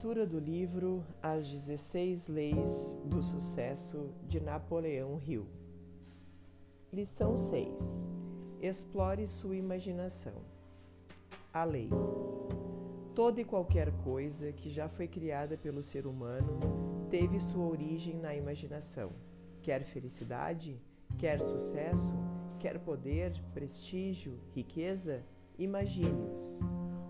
Leitura do livro As 16 Leis do Sucesso de Napoleão Hill. Lição 6. Explore sua imaginação. A lei. Toda e qualquer coisa que já foi criada pelo ser humano teve sua origem na imaginação. Quer felicidade, quer sucesso, quer poder, prestígio, riqueza, imagine-os.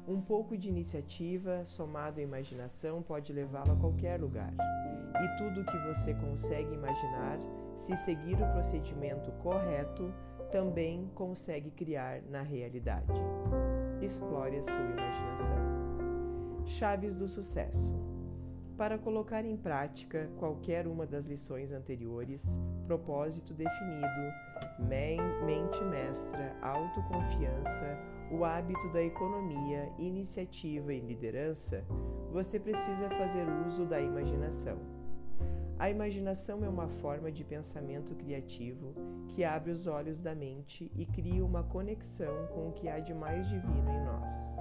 Um pouco de iniciativa somado à imaginação pode levá-lo a qualquer lugar. E tudo o que você consegue imaginar, se seguir o procedimento correto, também consegue criar na realidade. Explore a sua imaginação. Chaves do sucesso. Para colocar em prática qualquer uma das lições anteriores, propósito definido, mente mestra, autoconfiança, o hábito da economia, iniciativa e liderança, você precisa fazer uso da imaginação. A imaginação é uma forma de pensamento criativo que abre os olhos da mente e cria uma conexão com o que há de mais divino em nós.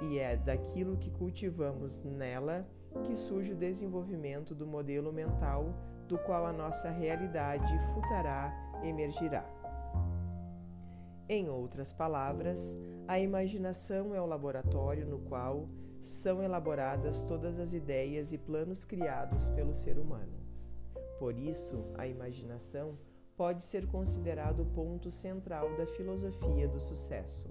E é daquilo que cultivamos nela que surge o desenvolvimento do modelo mental do qual a nossa realidade futurá emergirá. Em outras palavras, a imaginação é o laboratório no qual são elaboradas todas as ideias e planos criados pelo ser humano. Por isso, a imaginação pode ser considerado o ponto central da filosofia do sucesso.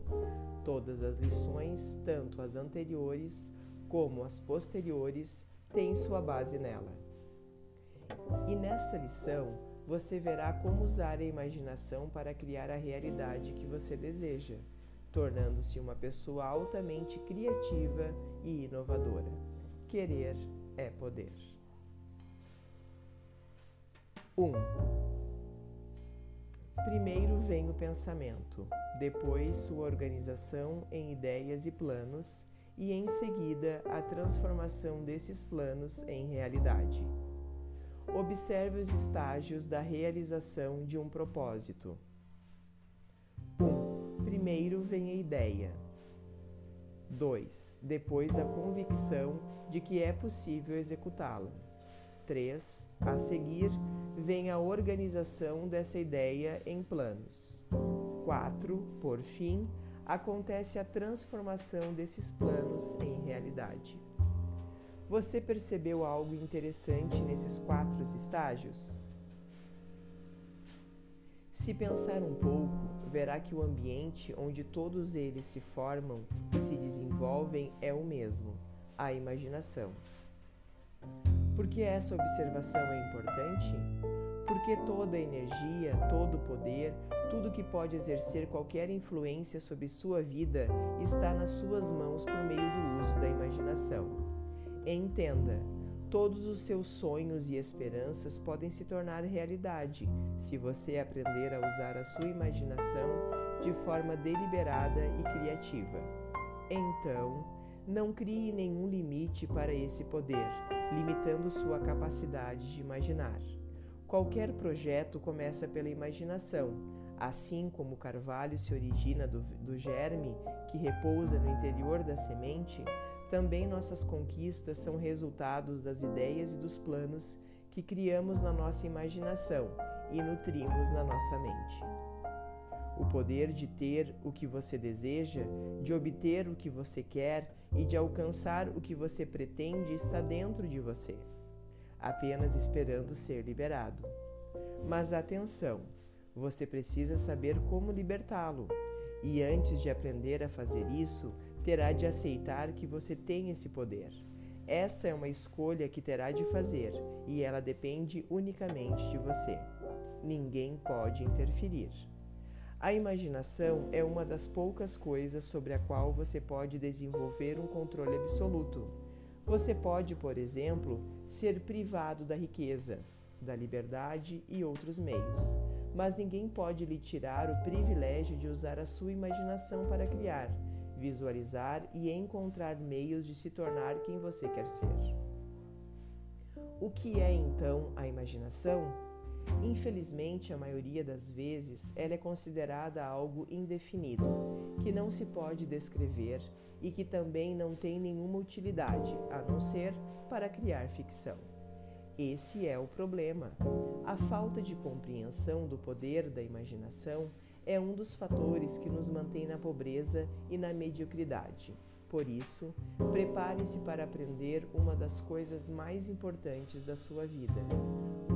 Todas as lições, tanto as anteriores como as posteriores, têm sua base nela. E nesta lição, você verá como usar a imaginação para criar a realidade que você deseja, tornando-se uma pessoa altamente criativa e inovadora. Querer é poder. 1. Um. Primeiro vem o pensamento, depois sua organização em ideias e planos, e em seguida a transformação desses planos em realidade. Observe os estágios da realização de um propósito. 1. Um, primeiro vem a ideia. 2. Depois a convicção de que é possível executá-la. 3. A seguir vem a organização dessa ideia em planos. 4. Por fim, acontece a transformação desses planos em realidade. Você percebeu algo interessante nesses quatro estágios? Se pensar um pouco, verá que o ambiente onde todos eles se formam e se desenvolvem é o mesmo, a imaginação. Por que essa observação é importante? Porque toda energia, todo poder, tudo que pode exercer qualquer influência sobre sua vida está nas suas mãos por meio do uso da imaginação. Entenda, todos os seus sonhos e esperanças podem se tornar realidade se você aprender a usar a sua imaginação de forma deliberada e criativa. Então, não crie nenhum limite para esse poder, limitando sua capacidade de imaginar. Qualquer projeto começa pela imaginação, assim como o carvalho se origina do, do germe que repousa no interior da semente também nossas conquistas são resultados das ideias e dos planos que criamos na nossa imaginação e nutrimos na nossa mente. O poder de ter o que você deseja, de obter o que você quer e de alcançar o que você pretende está dentro de você, apenas esperando ser liberado. Mas atenção, você precisa saber como libertá-lo. E antes de aprender a fazer isso, terá de aceitar que você tem esse poder. Essa é uma escolha que terá de fazer e ela depende unicamente de você. Ninguém pode interferir. A imaginação é uma das poucas coisas sobre a qual você pode desenvolver um controle absoluto. Você pode, por exemplo, ser privado da riqueza, da liberdade e outros meios, mas ninguém pode lhe tirar o privilégio de usar a sua imaginação para criar visualizar e encontrar meios de se tornar quem você quer ser. O que é então a imaginação? Infelizmente, a maioria das vezes, ela é considerada algo indefinido, que não se pode descrever e que também não tem nenhuma utilidade, a não ser para criar ficção. Esse é o problema. A falta de compreensão do poder da imaginação é um dos fatores que nos mantém na pobreza e na mediocridade. Por isso, prepare-se para aprender uma das coisas mais importantes da sua vida: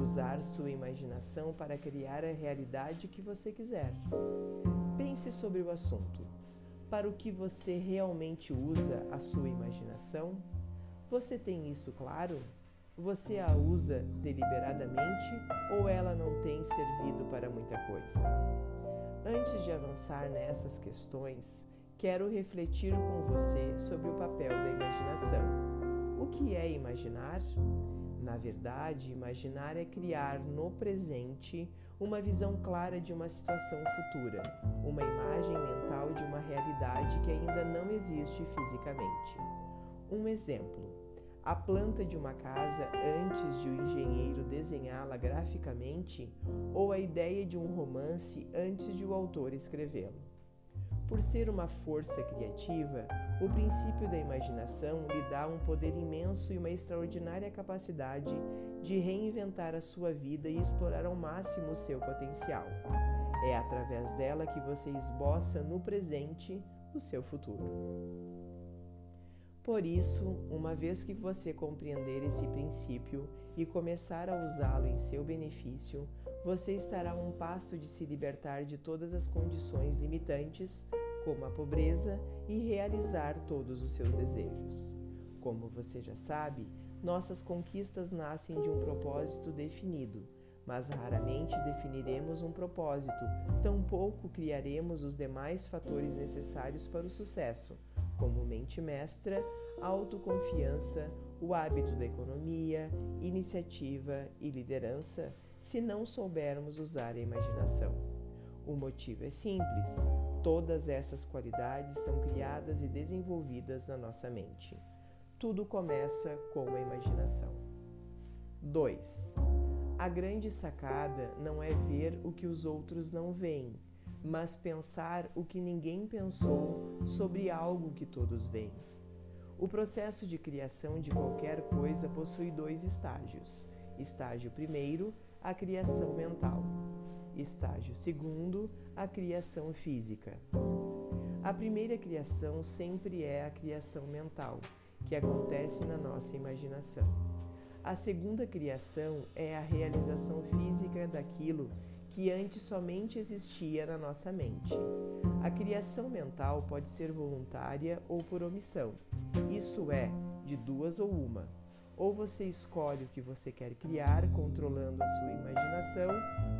usar sua imaginação para criar a realidade que você quiser. Pense sobre o assunto. Para o que você realmente usa a sua imaginação? Você tem isso claro? Você a usa deliberadamente ou ela não tem servido para muita coisa? Antes de avançar nessas questões, quero refletir com você sobre o papel da imaginação. O que é imaginar? Na verdade, imaginar é criar no presente uma visão clara de uma situação futura, uma imagem mental de uma realidade que ainda não existe fisicamente. Um exemplo: a planta de uma casa antes de o engenheiro desenhá-la graficamente ou a ideia de um romance antes de o autor escrevê-lo. Por ser uma força criativa, o princípio da imaginação lhe dá um poder imenso e uma extraordinária capacidade de reinventar a sua vida e explorar ao máximo o seu potencial. É através dela que você esboça no presente o seu futuro. Por isso, uma vez que você compreender esse princípio e começar a usá-lo em seu benefício, você estará a um passo de se libertar de todas as condições limitantes, como a pobreza, e realizar todos os seus desejos. Como você já sabe, nossas conquistas nascem de um propósito definido, mas raramente definiremos um propósito, tampouco criaremos os demais fatores necessários para o sucesso como mente mestra, autoconfiança, o hábito da economia, iniciativa e liderança, se não soubermos usar a imaginação. O motivo é simples: todas essas qualidades são criadas e desenvolvidas na nossa mente. Tudo começa com a imaginação. 2. A grande sacada não é ver o que os outros não veem, mas pensar o que ninguém pensou sobre algo que todos veem. O processo de criação de qualquer coisa possui dois estágios. Estágio primeiro, a criação mental. Estágio segundo, a criação física. A primeira criação sempre é a criação mental, que acontece na nossa imaginação. A segunda criação é a realização física daquilo que antes somente existia na nossa mente. A criação mental pode ser voluntária ou por omissão, isso é, de duas ou uma. Ou você escolhe o que você quer criar, controlando a sua imaginação,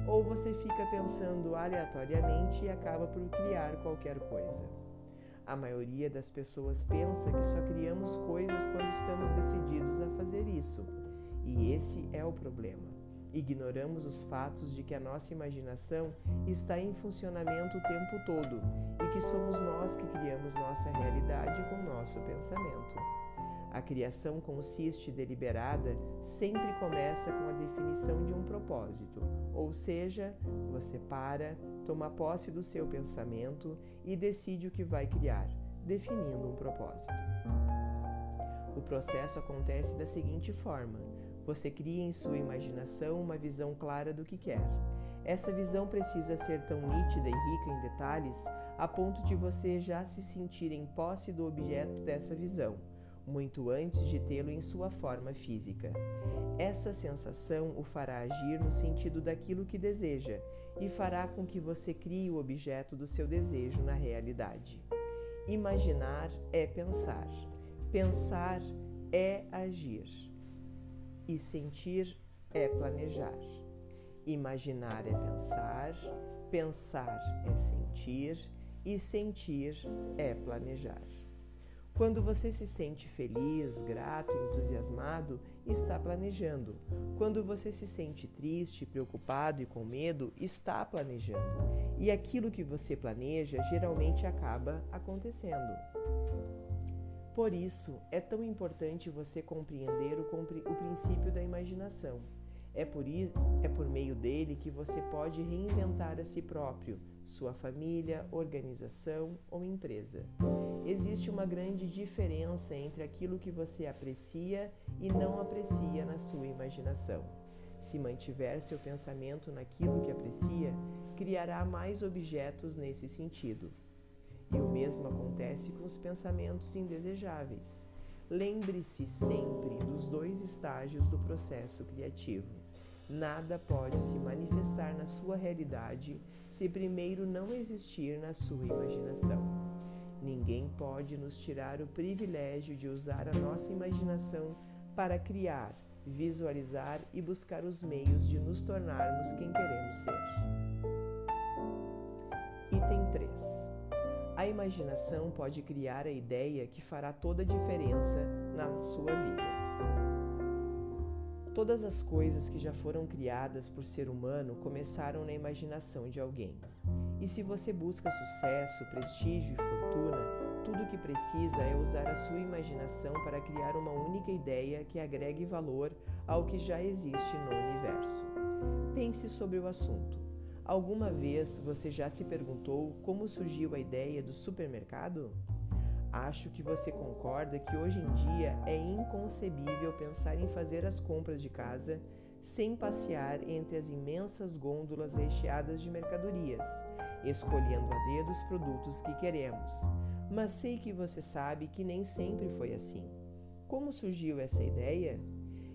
ou você fica pensando aleatoriamente e acaba por criar qualquer coisa. A maioria das pessoas pensa que só criamos coisas quando estamos decididos a fazer isso, e esse é o problema. Ignoramos os fatos de que a nossa imaginação está em funcionamento o tempo todo e que somos nós que criamos nossa realidade com nosso pensamento. A criação consiste deliberada sempre começa com a definição de um propósito, ou seja, você para, toma posse do seu pensamento e decide o que vai criar, definindo um propósito. O processo acontece da seguinte forma: você cria em sua imaginação uma visão clara do que quer. Essa visão precisa ser tão nítida e rica em detalhes a ponto de você já se sentir em posse do objeto dessa visão, muito antes de tê-lo em sua forma física. Essa sensação o fará agir no sentido daquilo que deseja e fará com que você crie o objeto do seu desejo na realidade. Imaginar é pensar, pensar é agir. E sentir é planejar. Imaginar é pensar, pensar é sentir e sentir é planejar. Quando você se sente feliz, grato, entusiasmado, está planejando. Quando você se sente triste, preocupado e com medo, está planejando. E aquilo que você planeja geralmente acaba acontecendo. Por isso, é tão importante você compreender o, o princípio da imaginação. É por, é por meio dele que você pode reinventar a si próprio, sua família, organização ou empresa. Existe uma grande diferença entre aquilo que você aprecia e não aprecia na sua imaginação. Se mantiver seu pensamento naquilo que aprecia, criará mais objetos nesse sentido. E o mesmo acontece com os pensamentos indesejáveis. Lembre-se sempre dos dois estágios do processo criativo. Nada pode se manifestar na sua realidade se primeiro não existir na sua imaginação. Ninguém pode nos tirar o privilégio de usar a nossa imaginação para criar, visualizar e buscar os meios de nos tornarmos quem queremos ser. Item 3. A imaginação pode criar a ideia que fará toda a diferença na sua vida. Todas as coisas que já foram criadas por ser humano começaram na imaginação de alguém. E se você busca sucesso, prestígio e fortuna, tudo o que precisa é usar a sua imaginação para criar uma única ideia que agregue valor ao que já existe no universo. Pense sobre o assunto. Alguma vez você já se perguntou como surgiu a ideia do supermercado? Acho que você concorda que hoje em dia é inconcebível pensar em fazer as compras de casa sem passear entre as imensas gôndolas recheadas de mercadorias, escolhendo a dedo os produtos que queremos. Mas sei que você sabe que nem sempre foi assim. Como surgiu essa ideia?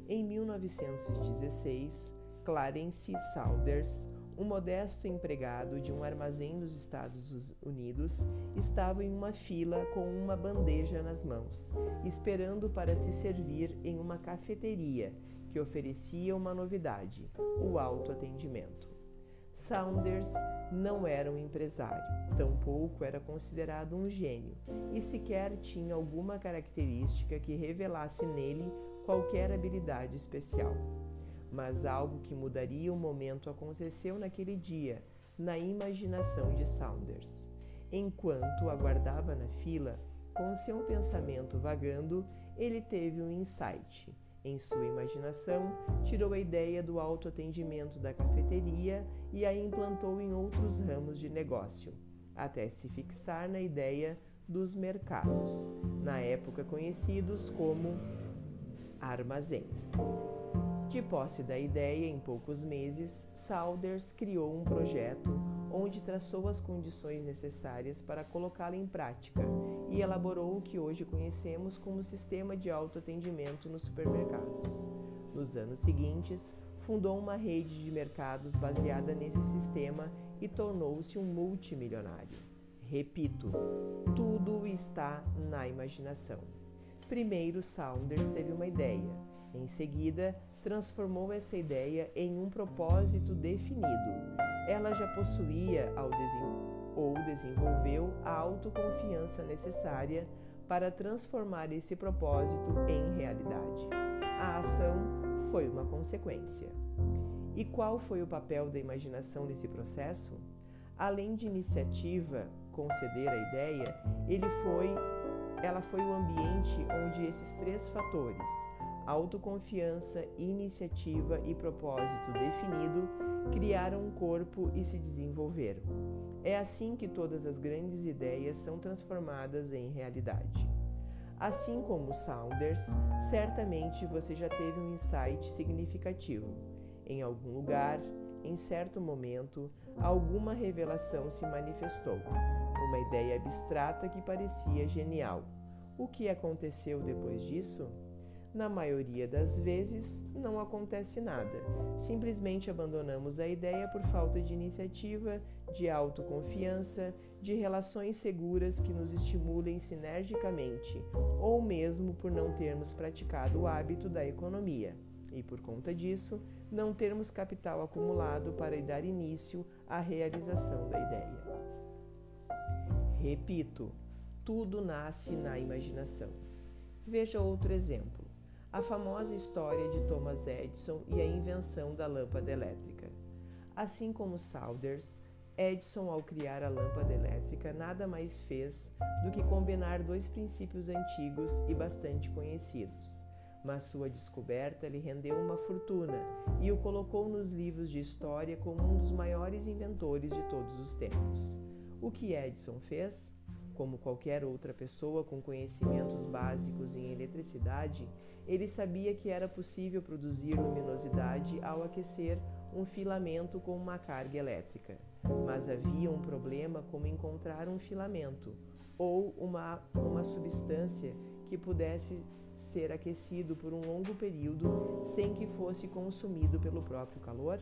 Em 1916, Clarence Saunders um modesto empregado de um armazém dos Estados Unidos estava em uma fila com uma bandeja nas mãos, esperando para se servir em uma cafeteria que oferecia uma novidade: o autoatendimento. Saunders não era um empresário, tampouco era considerado um gênio e sequer tinha alguma característica que revelasse nele qualquer habilidade especial. Mas algo que mudaria o momento aconteceu naquele dia, na imaginação de Saunders. Enquanto aguardava na fila, com seu pensamento vagando, ele teve um insight. Em sua imaginação, tirou a ideia do autoatendimento da cafeteria e a implantou em outros ramos de negócio, até se fixar na ideia dos mercados, na época conhecidos como armazéns. De posse da ideia, em poucos meses, Saunders criou um projeto onde traçou as condições necessárias para colocá-la em prática e elaborou o que hoje conhecemos como sistema de autoatendimento nos supermercados. Nos anos seguintes, fundou uma rede de mercados baseada nesse sistema e tornou-se um multimilionário. Repito, tudo está na imaginação. Primeiro, Saunders teve uma ideia. Em seguida, transformou essa ideia em um propósito definido. Ela já possuía ou desenvolveu a autoconfiança necessária para transformar esse propósito em realidade. A ação foi uma consequência. E qual foi o papel da imaginação nesse processo? Além de iniciativa, conceder a ideia, ele foi, ela foi o ambiente onde esses três fatores, autoconfiança, iniciativa e propósito definido criaram um corpo e se desenvolveram. É assim que todas as grandes ideias são transformadas em realidade. Assim como Saunders, certamente você já teve um insight significativo. Em algum lugar, em certo momento, alguma revelação se manifestou, uma ideia abstrata que parecia genial. O que aconteceu depois disso? Na maioria das vezes, não acontece nada. Simplesmente abandonamos a ideia por falta de iniciativa, de autoconfiança, de relações seguras que nos estimulem sinergicamente, ou mesmo por não termos praticado o hábito da economia e, por conta disso, não termos capital acumulado para dar início à realização da ideia. Repito, tudo nasce na imaginação. Veja outro exemplo a famosa história de Thomas Edison e a invenção da lâmpada elétrica. Assim como Saunders, Edison, ao criar a lâmpada elétrica, nada mais fez do que combinar dois princípios antigos e bastante conhecidos: mas sua descoberta lhe rendeu uma fortuna e o colocou nos livros de história como um dos maiores inventores de todos os tempos. O que Edison fez? Como qualquer outra pessoa com conhecimentos básicos em eletricidade, ele sabia que era possível produzir luminosidade ao aquecer um filamento com uma carga elétrica. Mas havia um problema como encontrar um filamento ou uma, uma substância que pudesse ser aquecido por um longo período sem que fosse consumido pelo próprio calor?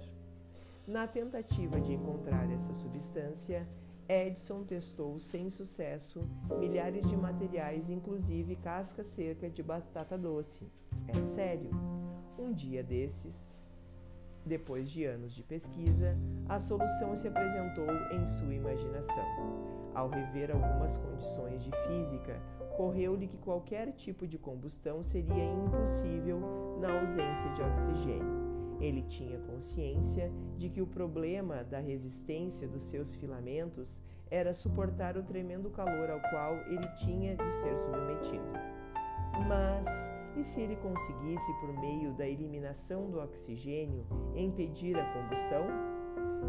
Na tentativa de encontrar essa substância, Edison testou sem sucesso milhares de materiais, inclusive casca seca de batata doce. É sério. Um dia desses, depois de anos de pesquisa, a solução se apresentou em sua imaginação. Ao rever algumas condições de física, correu-lhe que qualquer tipo de combustão seria impossível na ausência de oxigênio. Ele tinha consciência de que o problema da resistência dos seus filamentos era suportar o tremendo calor ao qual ele tinha de ser submetido. Mas e se ele conseguisse, por meio da eliminação do oxigênio, impedir a combustão?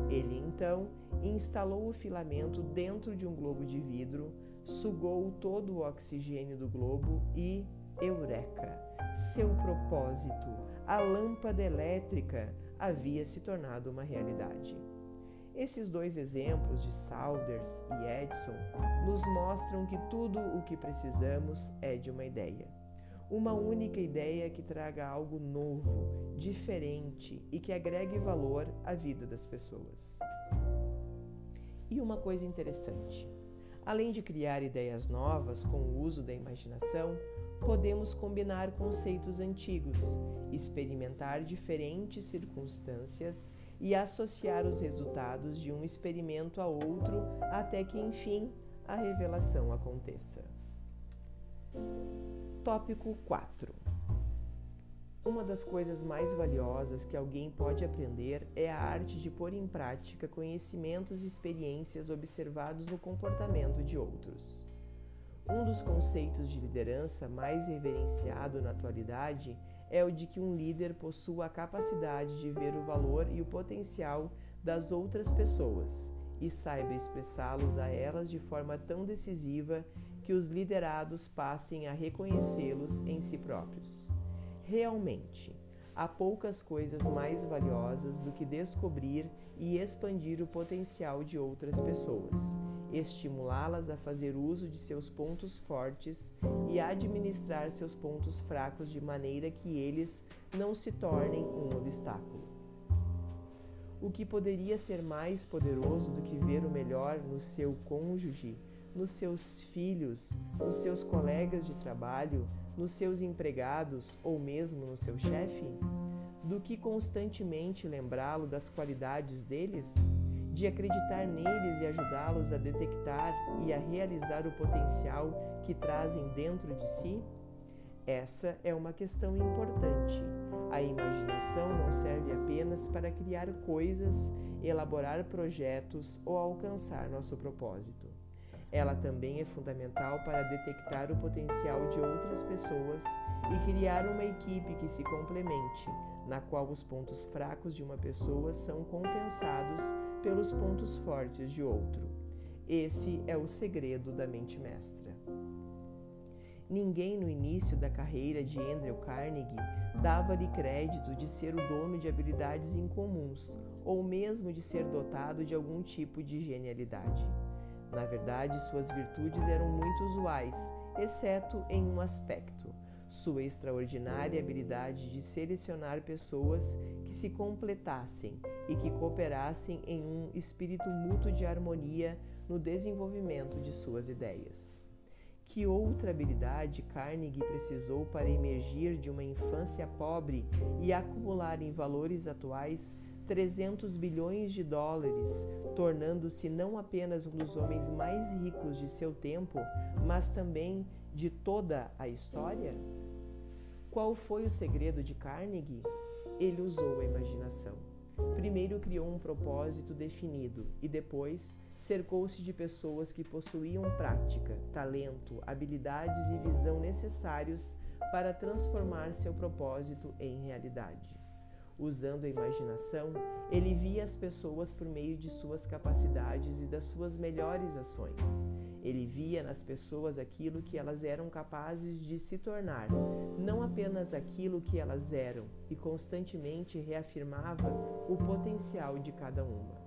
Ele então instalou o filamento dentro de um globo de vidro, sugou todo o oxigênio do globo e, eureka! Seu propósito, a lâmpada elétrica, havia se tornado uma realidade. Esses dois exemplos de Saunders e Edison nos mostram que tudo o que precisamos é de uma ideia. Uma única ideia que traga algo novo, diferente e que agregue valor à vida das pessoas. E uma coisa interessante: além de criar ideias novas com o uso da imaginação, podemos combinar conceitos antigos, experimentar diferentes circunstâncias e associar os resultados de um experimento a outro até que, enfim, a revelação aconteça. Tópico 4 Uma das coisas mais valiosas que alguém pode aprender é a arte de pôr em prática conhecimentos e experiências observados no comportamento de outros. Um dos conceitos de liderança mais reverenciado na atualidade é o de que um líder possua a capacidade de ver o valor e o potencial das outras pessoas e saiba expressá-los a elas de forma tão decisiva que os liderados passem a reconhecê-los em si próprios. Realmente, há poucas coisas mais valiosas do que descobrir e expandir o potencial de outras pessoas estimulá-las a fazer uso de seus pontos fortes e administrar seus pontos fracos de maneira que eles não se tornem um obstáculo. O que poderia ser mais poderoso do que ver o melhor no seu cônjuge, nos seus filhos, nos seus colegas de trabalho, nos seus empregados ou mesmo no seu chefe? Do que constantemente lembrá-lo das qualidades deles? de acreditar neles e ajudá-los a detectar e a realizar o potencial que trazem dentro de si? Essa é uma questão importante. A imaginação não serve apenas para criar coisas, elaborar projetos ou alcançar nosso propósito. Ela também é fundamental para detectar o potencial de outras pessoas e criar uma equipe que se complemente, na qual os pontos fracos de uma pessoa são compensados pelos pontos fortes de outro. Esse é o segredo da mente mestra. Ninguém no início da carreira de Andrew Carnegie dava-lhe crédito de ser o dono de habilidades incomuns ou mesmo de ser dotado de algum tipo de genialidade. Na verdade, suas virtudes eram muito usuais, exceto em um aspecto: sua extraordinária habilidade de selecionar pessoas que se completassem e que cooperassem em um espírito mútuo de harmonia no desenvolvimento de suas ideias. Que outra habilidade Carnegie precisou para emergir de uma infância pobre e acumular em valores atuais 300 bilhões de dólares, tornando-se não apenas um dos homens mais ricos de seu tempo, mas também de toda a história? Qual foi o segredo de Carnegie? Ele usou a imaginação. Primeiro criou um propósito definido e depois cercou-se de pessoas que possuíam prática, talento, habilidades e visão necessários para transformar seu propósito em realidade. Usando a imaginação, ele via as pessoas por meio de suas capacidades e das suas melhores ações. Ele via nas pessoas aquilo que elas eram capazes de se tornar, não apenas aquilo que elas eram, e constantemente reafirmava o potencial de cada uma.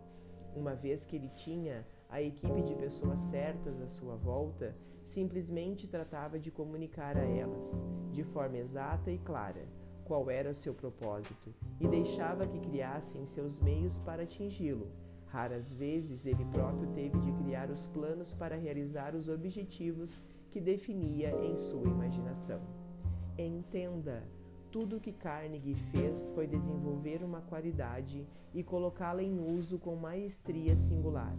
Uma vez que ele tinha a equipe de pessoas certas à sua volta, simplesmente tratava de comunicar a elas, de forma exata e clara, qual era seu propósito e deixava que criassem seus meios para atingi-lo Raras vezes ele próprio teve de criar os planos para realizar os objetivos que definia em sua imaginação. Entenda, tudo que Carnegie fez foi desenvolver uma qualidade e colocá-la em uso com maestria singular,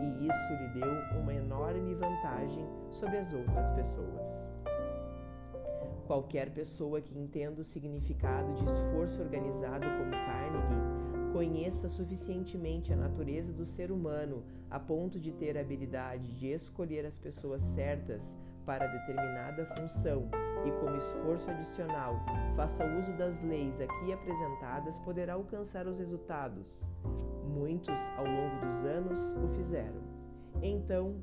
e isso lhe deu uma enorme vantagem sobre as outras pessoas. Qualquer pessoa que entenda o significado de esforço organizado como Carnegie conheça suficientemente a natureza do ser humano a ponto de ter a habilidade de escolher as pessoas certas para determinada função e, como esforço adicional, faça uso das leis aqui apresentadas, poderá alcançar os resultados. Muitos, ao longo dos anos, o fizeram. Então,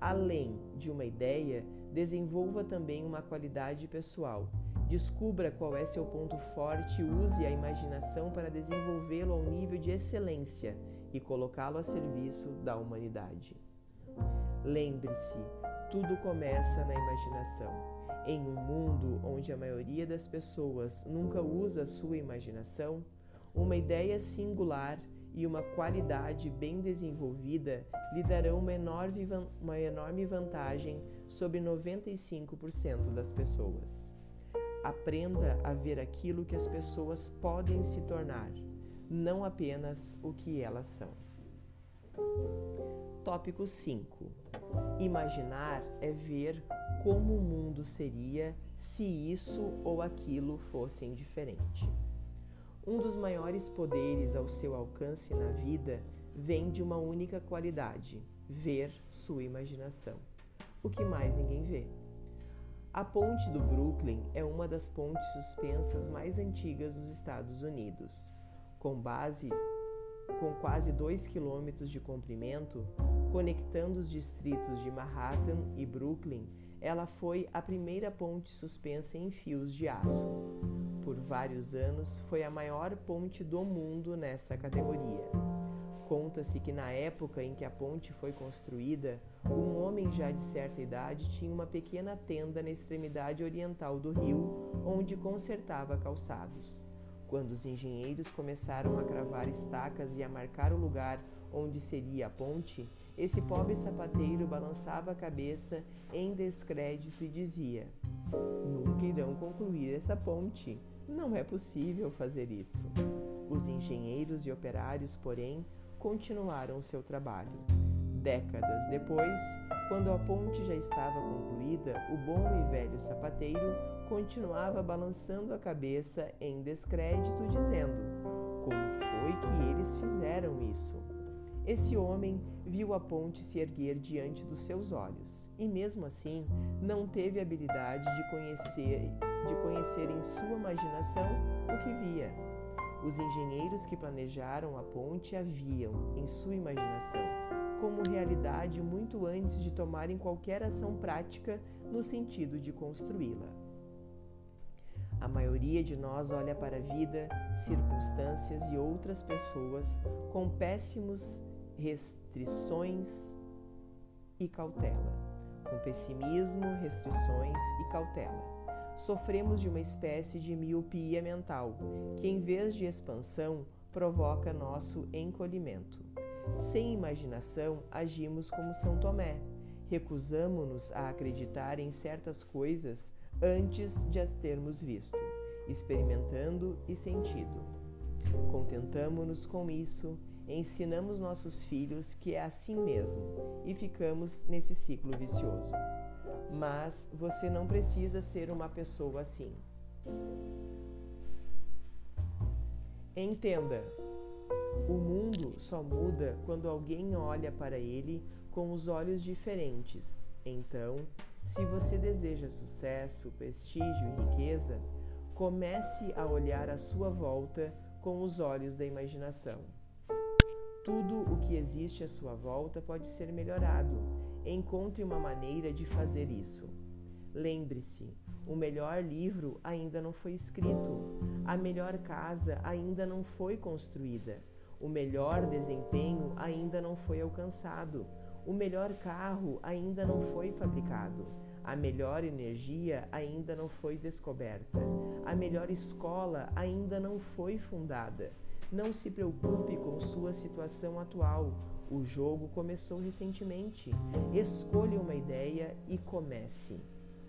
além de uma ideia, desenvolva também uma qualidade pessoal Descubra qual é seu ponto forte e use a imaginação para desenvolvê-lo ao nível de excelência e colocá-lo a serviço da humanidade. Lembre-se, tudo começa na imaginação. Em um mundo onde a maioria das pessoas nunca usa sua imaginação, uma ideia singular e uma qualidade bem desenvolvida lhe darão uma enorme, uma enorme vantagem sobre 95% das pessoas. Aprenda a ver aquilo que as pessoas podem se tornar, não apenas o que elas são. Tópico 5. Imaginar é ver como o mundo seria se isso ou aquilo fossem diferente. Um dos maiores poderes ao seu alcance na vida vem de uma única qualidade: ver sua imaginação. O que mais ninguém vê. A ponte do Brooklyn é uma das pontes suspensas mais antigas dos Estados Unidos. Com base com quase 2 quilômetros de comprimento, conectando os distritos de Manhattan e Brooklyn, ela foi a primeira ponte suspensa em fios de aço. Por vários anos, foi a maior ponte do mundo nessa categoria. Conta-se que na época em que a ponte foi construída, um homem já de certa idade tinha uma pequena tenda na extremidade oriental do rio, onde consertava calçados. Quando os engenheiros começaram a cravar estacas e a marcar o lugar onde seria a ponte, esse pobre sapateiro balançava a cabeça em descrédito e dizia: Nunca irão concluir essa ponte. Não é possível fazer isso. Os engenheiros e operários, porém, continuaram seu trabalho. Décadas depois, quando a ponte já estava concluída, o bom e velho sapateiro continuava balançando a cabeça em descrédito, dizendo: Como foi que eles fizeram isso? Esse homem viu a ponte se erguer diante dos seus olhos e, mesmo assim, não teve habilidade de conhecer, de conhecer em sua imaginação o que via. Os engenheiros que planejaram a ponte a viam, em sua imaginação, como realidade muito antes de tomarem qualquer ação prática no sentido de construí-la. A maioria de nós olha para a vida, circunstâncias e outras pessoas com péssimos restrições e cautela, com pessimismo, restrições e cautela sofremos de uma espécie de miopia mental, que em vez de expansão provoca nosso encolhimento. Sem imaginação, agimos como São Tomé. Recusamo-nos a acreditar em certas coisas antes de as termos visto, experimentando e sentido. Contentamo-nos com isso, ensinamos nossos filhos que é assim mesmo e ficamos nesse ciclo vicioso mas você não precisa ser uma pessoa assim. Entenda, o mundo só muda quando alguém olha para ele com os olhos diferentes. Então, Se você deseja sucesso, prestígio e riqueza, comece a olhar à sua volta com os olhos da imaginação. Tudo o que existe à sua volta pode ser melhorado. Encontre uma maneira de fazer isso. Lembre-se, o melhor livro ainda não foi escrito, a melhor casa ainda não foi construída, o melhor desempenho ainda não foi alcançado, o melhor carro ainda não foi fabricado, a melhor energia ainda não foi descoberta, a melhor escola ainda não foi fundada. Não se preocupe com sua situação atual. O jogo começou recentemente. Escolha uma ideia e comece.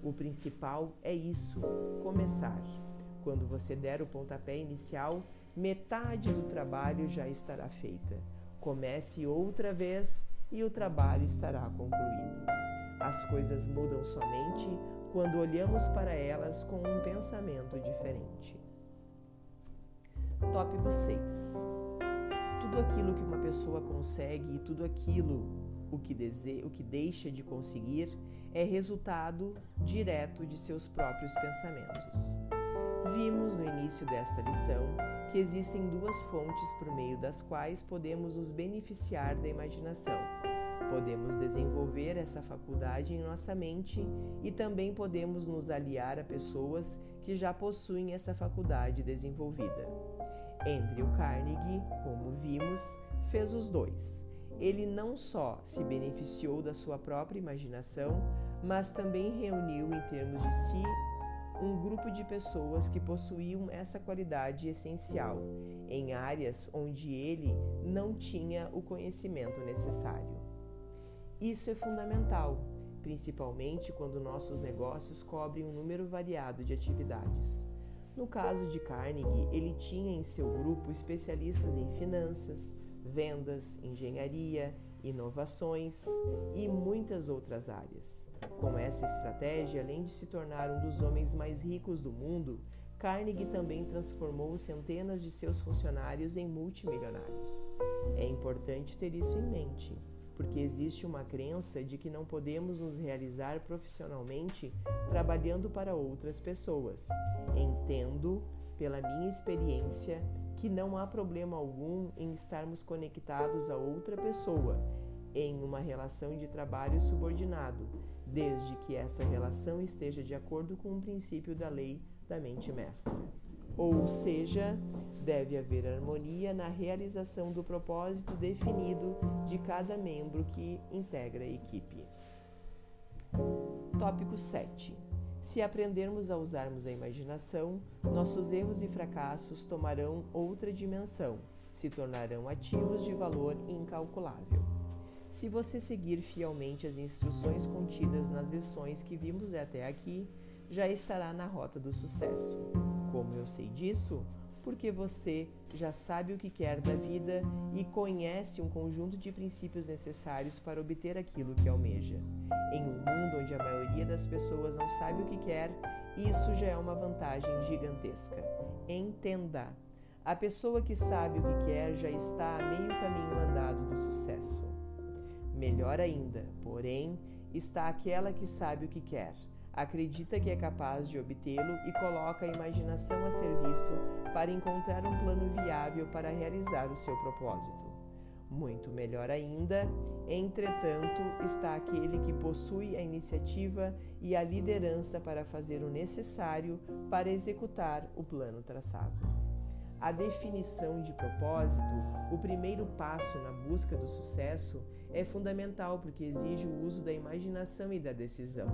O principal é isso: começar. Quando você der o pontapé inicial, metade do trabalho já estará feita. Comece outra vez e o trabalho estará concluído. As coisas mudam somente quando olhamos para elas com um pensamento diferente. Tópico 6. Tudo aquilo que uma pessoa consegue e tudo aquilo o que, deseja, o que deixa de conseguir é resultado direto de seus próprios pensamentos. Vimos no início desta lição que existem duas fontes por meio das quais podemos nos beneficiar da imaginação. Podemos desenvolver essa faculdade em nossa mente e também podemos nos aliar a pessoas que já possuem essa faculdade desenvolvida. Andrew Carnegie, como vimos, fez os dois. Ele não só se beneficiou da sua própria imaginação, mas também reuniu em termos de si um grupo de pessoas que possuíam essa qualidade essencial em áreas onde ele não tinha o conhecimento necessário. Isso é fundamental, principalmente quando nossos negócios cobrem um número variado de atividades. No caso de Carnegie, ele tinha em seu grupo especialistas em finanças, vendas, engenharia, inovações e muitas outras áreas. Com essa estratégia, além de se tornar um dos homens mais ricos do mundo, Carnegie também transformou centenas de seus funcionários em multimilionários. É importante ter isso em mente porque existe uma crença de que não podemos nos realizar profissionalmente trabalhando para outras pessoas. Entendo, pela minha experiência, que não há problema algum em estarmos conectados a outra pessoa em uma relação de trabalho subordinado, desde que essa relação esteja de acordo com o princípio da lei da mente mestra. Ou seja, deve haver harmonia na realização do propósito definido de cada membro que integra a equipe. Tópico 7. Se aprendermos a usarmos a imaginação, nossos erros e fracassos tomarão outra dimensão, se tornarão ativos de valor incalculável. Se você seguir fielmente as instruções contidas nas lições que vimos até aqui, já estará na rota do sucesso. Como eu sei disso? Porque você já sabe o que quer da vida e conhece um conjunto de princípios necessários para obter aquilo que almeja. Em um mundo onde a maioria das pessoas não sabe o que quer, isso já é uma vantagem gigantesca. Entenda! A pessoa que sabe o que quer já está a meio caminho andado do sucesso. Melhor ainda, porém, está aquela que sabe o que quer acredita que é capaz de obtê-lo e coloca a imaginação a serviço para encontrar um plano viável para realizar o seu propósito. Muito melhor ainda, entretanto, está aquele que possui a iniciativa e a liderança para fazer o necessário para executar o plano traçado. A definição de propósito, o primeiro passo na busca do sucesso, é fundamental porque exige o uso da imaginação e da decisão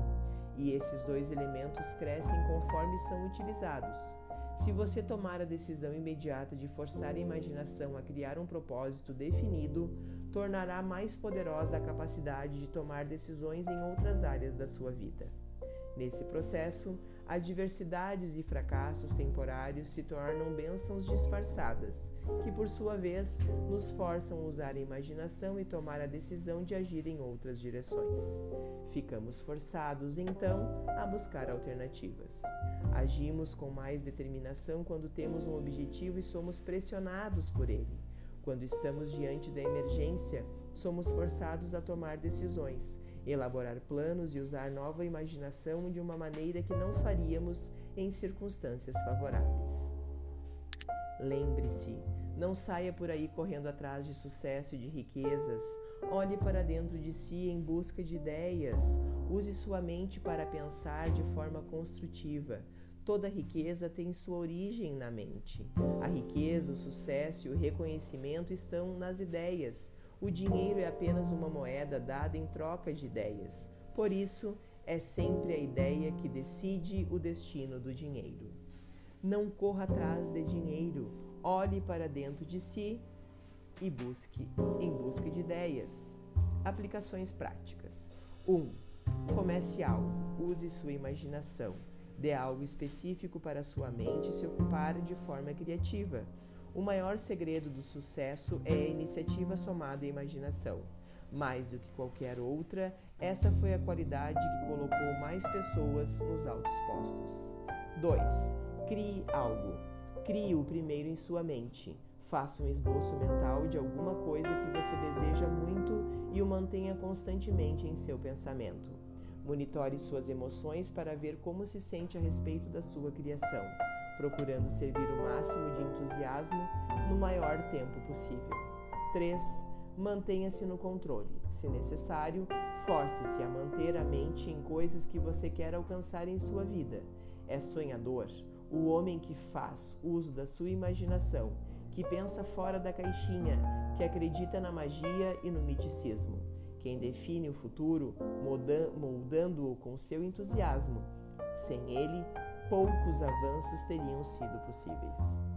e esses dois elementos crescem conforme são utilizados. Se você tomar a decisão imediata de forçar a imaginação a criar um propósito definido, tornará mais poderosa a capacidade de tomar decisões em outras áreas da sua vida. Nesse processo, adversidades e fracassos temporários se tornam bênçãos disfarçadas, que por sua vez nos forçam a usar a imaginação e tomar a decisão de agir em outras direções. Ficamos forçados, então, a buscar alternativas. Agimos com mais determinação quando temos um objetivo e somos pressionados por ele. Quando estamos diante da emergência, somos forçados a tomar decisões elaborar planos e usar nova imaginação de uma maneira que não faríamos em circunstâncias favoráveis. Lembre-se, não saia por aí correndo atrás de sucesso e de riquezas. Olhe para dentro de si em busca de ideias. Use sua mente para pensar de forma construtiva. Toda riqueza tem sua origem na mente. A riqueza, o sucesso e o reconhecimento estão nas ideias. O dinheiro é apenas uma moeda dada em troca de ideias. Por isso, é sempre a ideia que decide o destino do dinheiro. Não corra atrás de dinheiro, olhe para dentro de si e busque em busca de ideias. Aplicações práticas. 1. Um, comece algo, use sua imaginação. Dê algo específico para sua mente se ocupar de forma criativa. O maior segredo do sucesso é a iniciativa somada à imaginação. Mais do que qualquer outra, essa foi a qualidade que colocou mais pessoas nos altos postos. 2. Crie algo. Crie-o primeiro em sua mente. Faça um esboço mental de alguma coisa que você deseja muito e o mantenha constantemente em seu pensamento. Monitore suas emoções para ver como se sente a respeito da sua criação procurando servir o máximo de entusiasmo no maior tempo possível. 3. Mantenha-se no controle. Se necessário, force-se a manter a mente em coisas que você quer alcançar em sua vida. É sonhador, o homem que faz uso da sua imaginação, que pensa fora da caixinha, que acredita na magia e no miticismo. Quem define o futuro, moldando-o com seu entusiasmo. Sem ele, poucos avanços teriam sido possíveis.